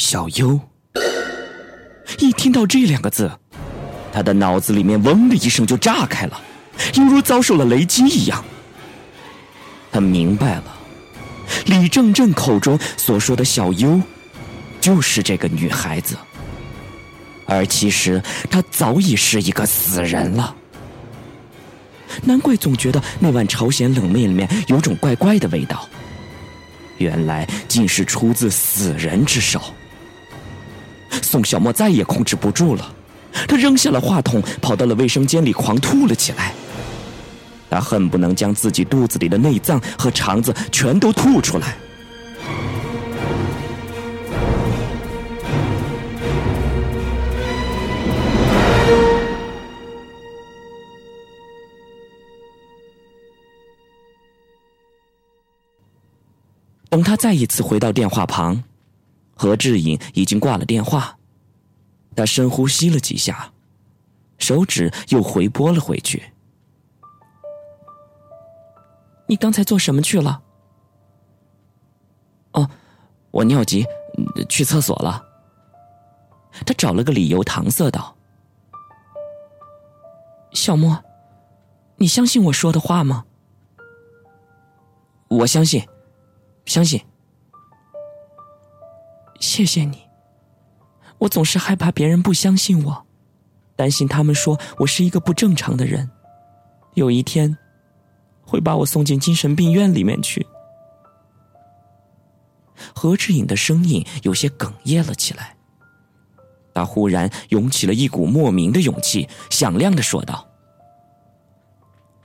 小优。一听到这两个字，他的脑子里面“嗡”的一声就炸开了，犹如遭受了雷击一样。他明白了，李正正口中所说的小优，就是这个女孩子。而其实她早已是一个死人了。难怪总觉得那碗朝鲜冷面里面有种怪怪的味道，原来竟是出自死人之手。宋小沫再也控制不住了，他扔下了话筒，跑到了卫生间里狂吐了起来。他恨不能将自己肚子里的内脏和肠子全都吐出来。等他再一次回到电话旁，何志颖已经挂了电话。他深呼吸了几下，手指又回拨了回去。你刚才做什么去了？哦，我尿急，去厕所了。他找了个理由搪塞道：“小莫，你相信我说的话吗？”我相信。相信，谢谢你。我总是害怕别人不相信我，担心他们说我是一个不正常的人，有一天会把我送进精神病院里面去。何志颖的声音有些哽咽了起来，他忽然涌起了一股莫名的勇气，响亮的说道：“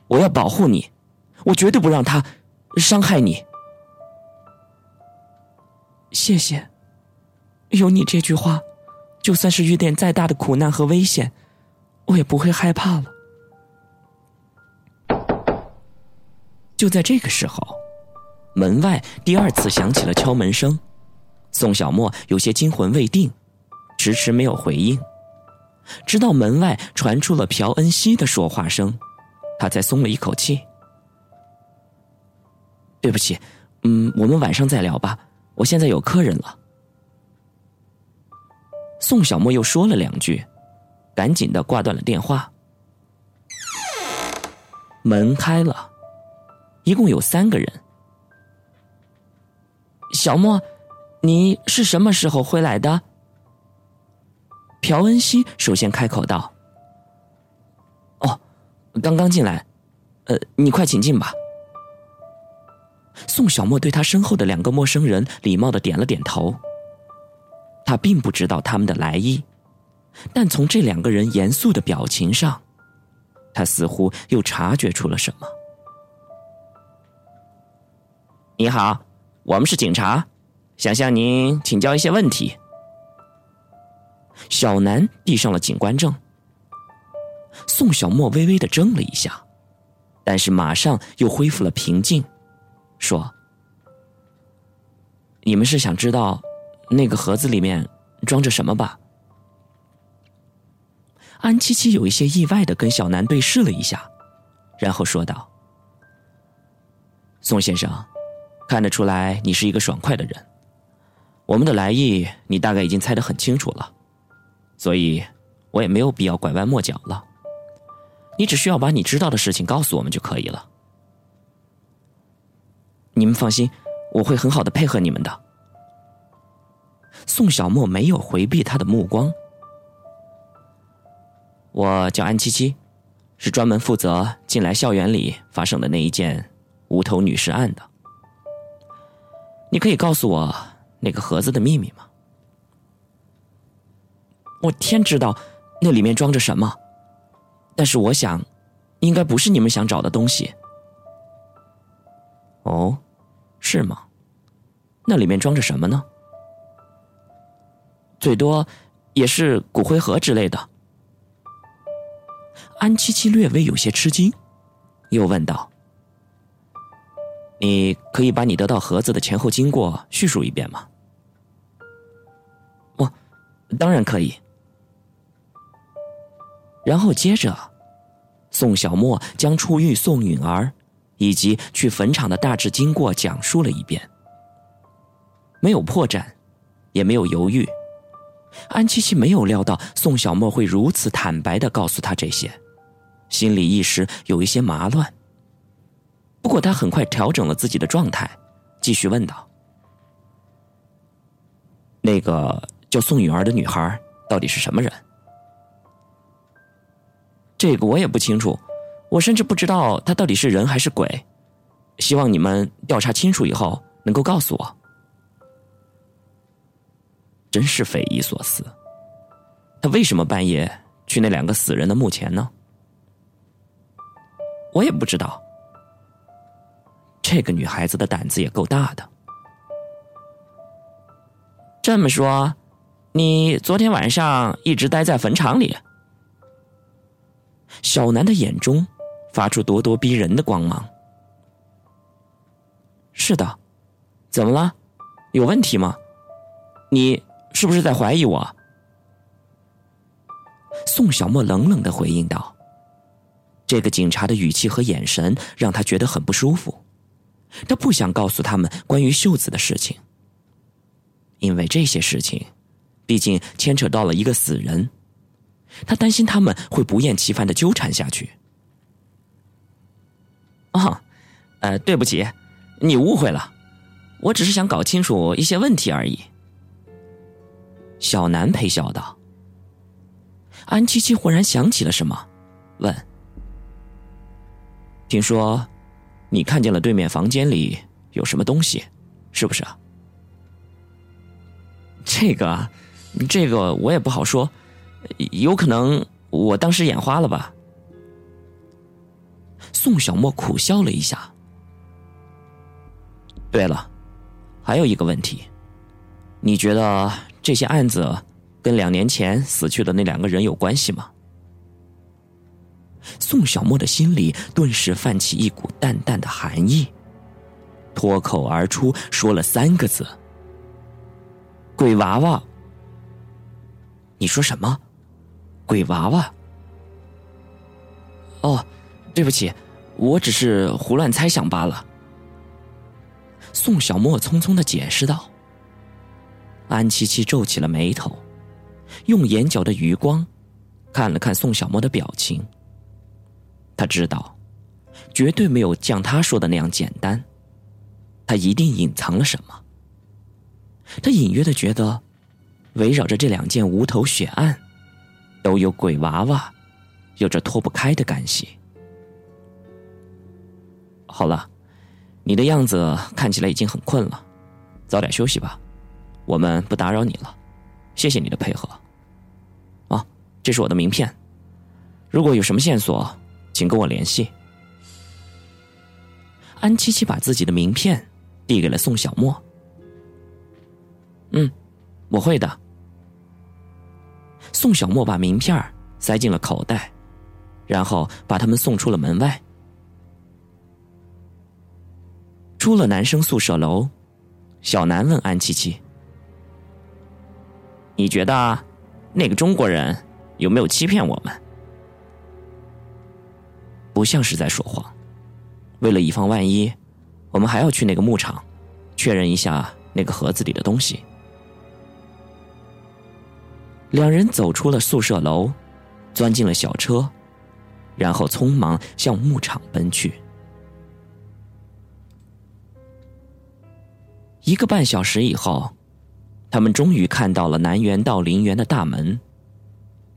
我要保护你，我绝对不让他伤害你。”谢谢，有你这句话，就算是遇见再大的苦难和危险，我也不会害怕了。就在这个时候，门外第二次响起了敲门声，宋小沫有些惊魂未定，迟迟没有回应，直到门外传出了朴恩熙的说话声，他才松了一口气。对不起，嗯，我们晚上再聊吧。我现在有客人了。宋小沫又说了两句，赶紧的挂断了电话。门开了，一共有三个人。小莫，你是什么时候回来的？朴恩熙首先开口道：“哦，刚刚进来，呃，你快请进吧。”宋小沫对他身后的两个陌生人礼貌的点了点头。他并不知道他们的来意，但从这两个人严肃的表情上，他似乎又察觉出了什么。你好，我们是警察，想向您请教一些问题。小南递上了警官证。宋小沫微微的怔了一下，但是马上又恢复了平静。说：“你们是想知道那个盒子里面装着什么吧？”安七七有一些意外的跟小南对视了一下，然后说道：“宋先生，看得出来你是一个爽快的人。我们的来意你大概已经猜得很清楚了，所以我也没有必要拐弯抹角了。你只需要把你知道的事情告诉我们就可以了。”你们放心，我会很好的配合你们的。宋小沫没有回避他的目光。我叫安七七，是专门负责近来校园里发生的那一件无头女尸案的。你可以告诉我那个盒子的秘密吗？我天知道那里面装着什么，但是我想，应该不是你们想找的东西。哦。是吗？那里面装着什么呢？最多也是骨灰盒之类的。安七七略微有些吃惊，又问道：“你可以把你得到盒子的前后经过叙述一遍吗？”“我当然可以。”然后接着，宋小沫将出狱宋允儿。以及去坟场的大致经过讲述了一遍，没有破绽，也没有犹豫。安七七没有料到宋小沫会如此坦白的告诉他这些，心里一时有一些麻乱。不过他很快调整了自己的状态，继续问道：“那个叫宋允儿的女孩到底是什么人？”这个我也不清楚，我甚至不知道她到底是人还是鬼。希望你们调查清楚以后能够告诉我。真是匪夷所思，他为什么半夜去那两个死人的墓前呢？我也不知道。这个女孩子的胆子也够大的。这么说，你昨天晚上一直待在坟场里？小南的眼中发出咄咄逼人的光芒。是的，怎么了？有问题吗？你？是不是在怀疑我？宋小沫冷冷的回应道：“这个警察的语气和眼神让他觉得很不舒服。他不想告诉他们关于秀子的事情，因为这些事情毕竟牵扯到了一个死人，他担心他们会不厌其烦的纠缠下去。”哦，呃，对不起，你误会了，我只是想搞清楚一些问题而已。小南陪笑道：“安七七忽然想起了什么，问：‘听说你看见了对面房间里有什么东西，是不是啊？’这个，这个我也不好说，有可能我当时眼花了吧。”宋小沫苦笑了一下。对了，还有一个问题，你觉得？这些案子跟两年前死去的那两个人有关系吗？宋小沫的心里顿时泛起一股淡淡的寒意，脱口而出说了三个字：“鬼娃娃。”你说什么？鬼娃娃？哦，对不起，我只是胡乱猜想罢了。宋小沫匆匆的解释道。安七七皱起了眉头，用眼角的余光看了看宋小沫的表情。他知道，绝对没有像他说的那样简单，他一定隐藏了什么。他隐约的觉得，围绕着这两件无头血案，都有鬼娃娃，有着脱不开的干系。好了，你的样子看起来已经很困了，早点休息吧。我们不打扰你了，谢谢你的配合。啊，这是我的名片，如果有什么线索，请跟我联系。安七七把自己的名片递给了宋小沫。嗯，我会的。宋小沫把名片塞进了口袋，然后把他们送出了门外。出了男生宿舍楼，小南问安七七。你觉得那个中国人有没有欺骗我们？不像是在说谎。为了以防万一，我们还要去那个牧场，确认一下那个盒子里的东西。两人走出了宿舍楼，钻进了小车，然后匆忙向牧场奔去。一个半小时以后。他们终于看到了南园到陵园的大门，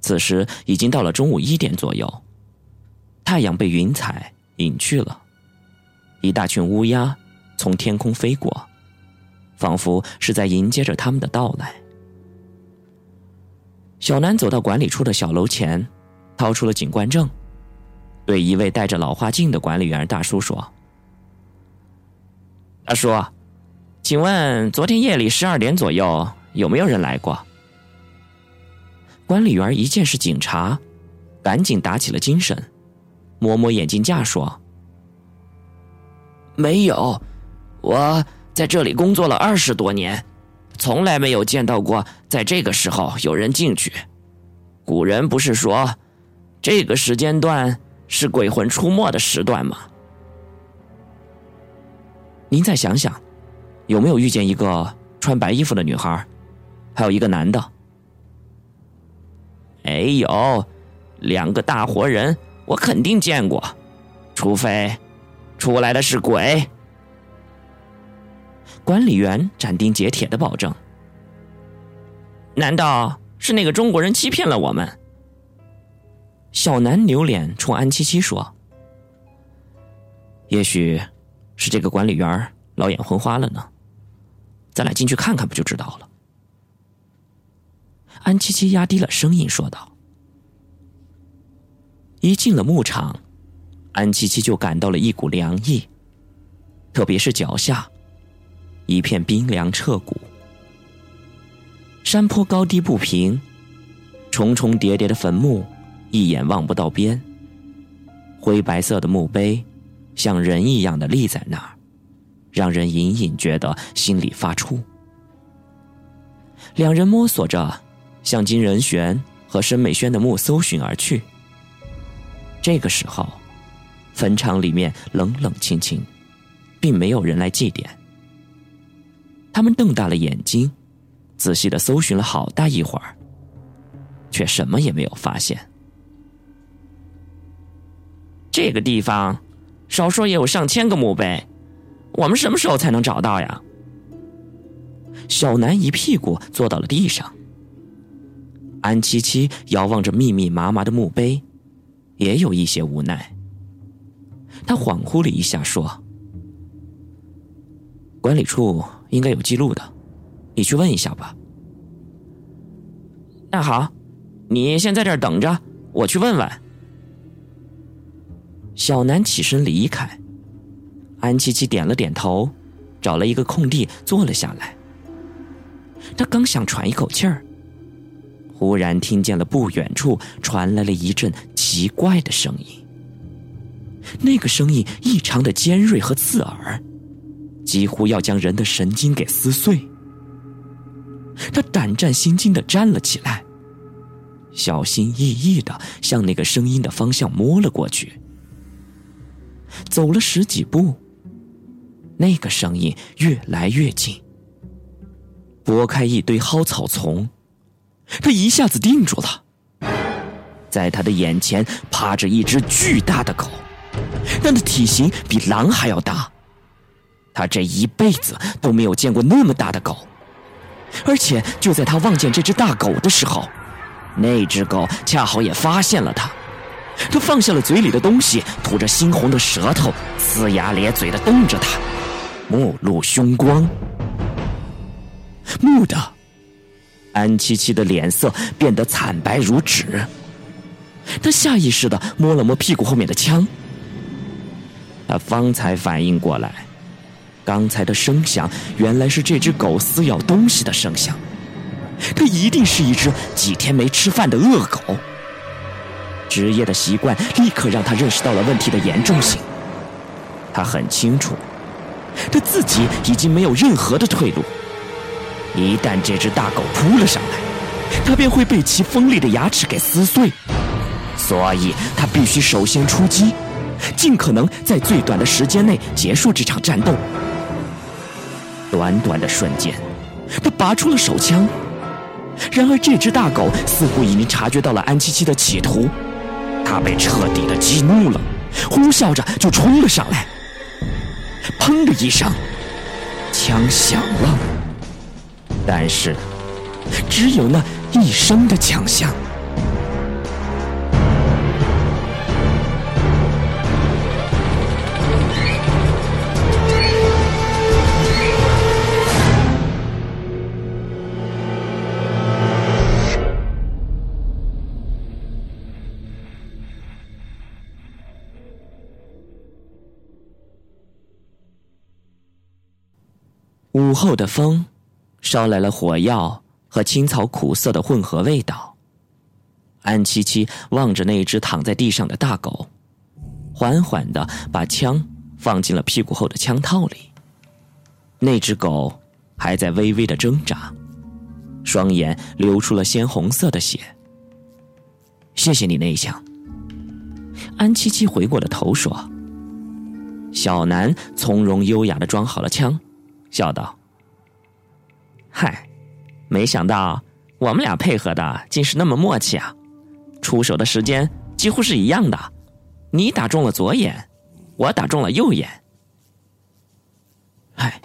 此时已经到了中午一点左右，太阳被云彩隐去了，一大群乌鸦从天空飞过，仿佛是在迎接着他们的到来。小南走到管理处的小楼前，掏出了警官证，对一位戴着老花镜的管理员大叔说：“大叔。”请问昨天夜里十二点左右有没有人来过？管理员一见是警察，赶紧打起了精神，摸摸眼镜架说：“没有，我在这里工作了二十多年，从来没有见到过在这个时候有人进去。古人不是说，这个时间段是鬼魂出没的时段吗？您再想想。”有没有遇见一个穿白衣服的女孩，还有一个男的。没有，两个大活人，我肯定见过，除非出来的是鬼。管理员斩钉截铁的保证。难道是那个中国人欺骗了我们？小南扭脸冲安七七说：“也许是这个管理员老眼昏花了呢，咱俩进去看看不就知道了。”安七七压低了声音说道：“一进了牧场，安七七就感到了一股凉意，特别是脚下，一片冰凉彻骨。山坡高低不平，重重叠叠的坟墓。”一眼望不到边。灰白色的墓碑，像人一样的立在那儿，让人隐隐觉得心里发怵。两人摸索着，向金仁玄和申美轩的墓搜寻而去。这个时候，坟场里面冷冷清清，并没有人来祭奠。他们瞪大了眼睛，仔细的搜寻了好大一会儿，却什么也没有发现。这个地方，少说也有上千个墓碑，我们什么时候才能找到呀？小南一屁股坐到了地上。安七七遥望着密密麻麻的墓碑，也有一些无奈。他恍惚了一下，说：“管理处应该有记录的，你去问一下吧。”那好，你先在这儿等着，我去问问。小南起身离开，安琪琪点了点头，找了一个空地坐了下来。他刚想喘一口气儿，忽然听见了不远处传来了一阵奇怪的声音。那个声音异常的尖锐和刺耳，几乎要将人的神经给撕碎。他胆战心惊的站了起来，小心翼翼的向那个声音的方向摸了过去。走了十几步，那个声音越来越近。拨开一堆蒿草丛，他一下子定住了。在他的眼前趴着一只巨大的狗，那的体型比狼还要大。他这一辈子都没有见过那么大的狗，而且就在他望见这只大狗的时候，那只狗恰好也发现了他。他放下了嘴里的东西，吐着猩红的舌头，呲牙咧嘴的瞪着他，目露凶光。蓦地，安七七的脸色变得惨白如纸。他下意识的摸了摸屁股后面的枪。他方才反应过来，刚才的声响原来是这只狗撕咬东西的声响。它一定是一只几天没吃饭的恶狗。职业的习惯立刻让他认识到了问题的严重性。他很清楚，他自己已经没有任何的退路。一旦这只大狗扑了上来，他便会被其锋利的牙齿给撕碎。所以他必须首先出击，尽可能在最短的时间内结束这场战斗。短短的瞬间，他拔出了手枪。然而，这只大狗似乎已经察觉到了安七七的企图。他被彻底的激怒了，呼啸着就冲了上来。砰的一声，枪响了，但是只有那一声的枪响。午后的风，捎来了火药和青草苦涩的混合味道。安七七望着那只躺在地上的大狗，缓缓的把枪放进了屁股后的枪套里。那只狗还在微微的挣扎，双眼流出了鲜红色的血。谢谢你那一枪。安七七回过了头说：“小南从容优雅的装好了枪。”笑道：“嗨，没想到我们俩配合的竟是那么默契啊！出手的时间几乎是一样的，你打中了左眼，我打中了右眼。嗨，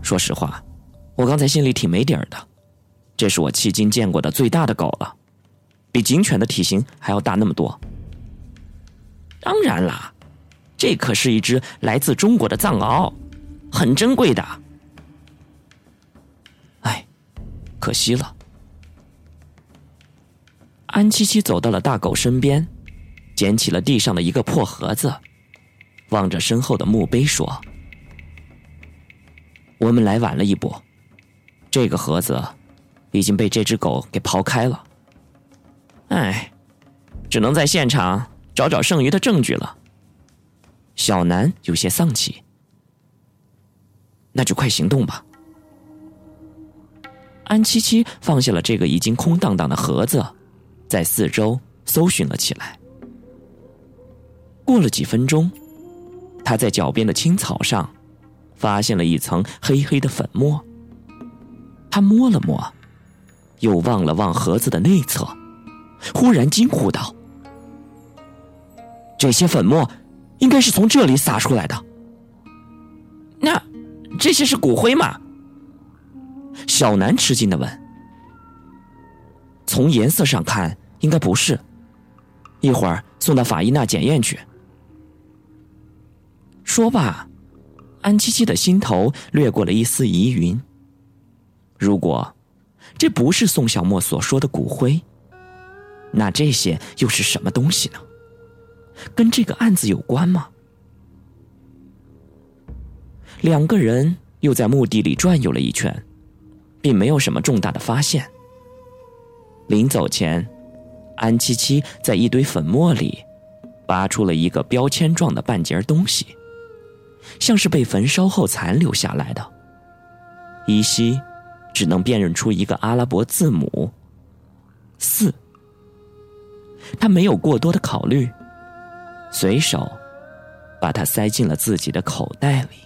说实话，我刚才心里挺没底儿的。这是我迄今见过的最大的狗了，比警犬的体型还要大那么多。当然啦，这可是一只来自中国的藏獒，很珍贵的。惜了。安七七走到了大狗身边，捡起了地上的一个破盒子，望着身后的墓碑说：“我们来晚了一步，这个盒子。”已经被这只狗给刨开了，唉，只能在现场找找剩余的证据了。小南有些丧气，那就快行动吧。安七七放下了这个已经空荡荡的盒子，在四周搜寻了起来。过了几分钟，他在脚边的青草上发现了一层黑黑的粉末，他摸了摸。又望了望盒子的内侧，忽然惊呼道：“这些粉末应该是从这里撒出来的。那这些是骨灰吗？”小南吃惊的问。“从颜色上看，应该不是。一会儿送到法医那检验去。”说罢，安七七的心头掠过了一丝疑云。如果……这不是宋小沫所说的骨灰，那这些又是什么东西呢？跟这个案子有关吗？两个人又在墓地里转悠了一圈，并没有什么重大的发现。临走前，安七七在一堆粉末里拔出了一个标签状的半截东西，像是被焚烧后残留下来的，依稀。只能辨认出一个阿拉伯字母“四”，他没有过多的考虑，随手把它塞进了自己的口袋里。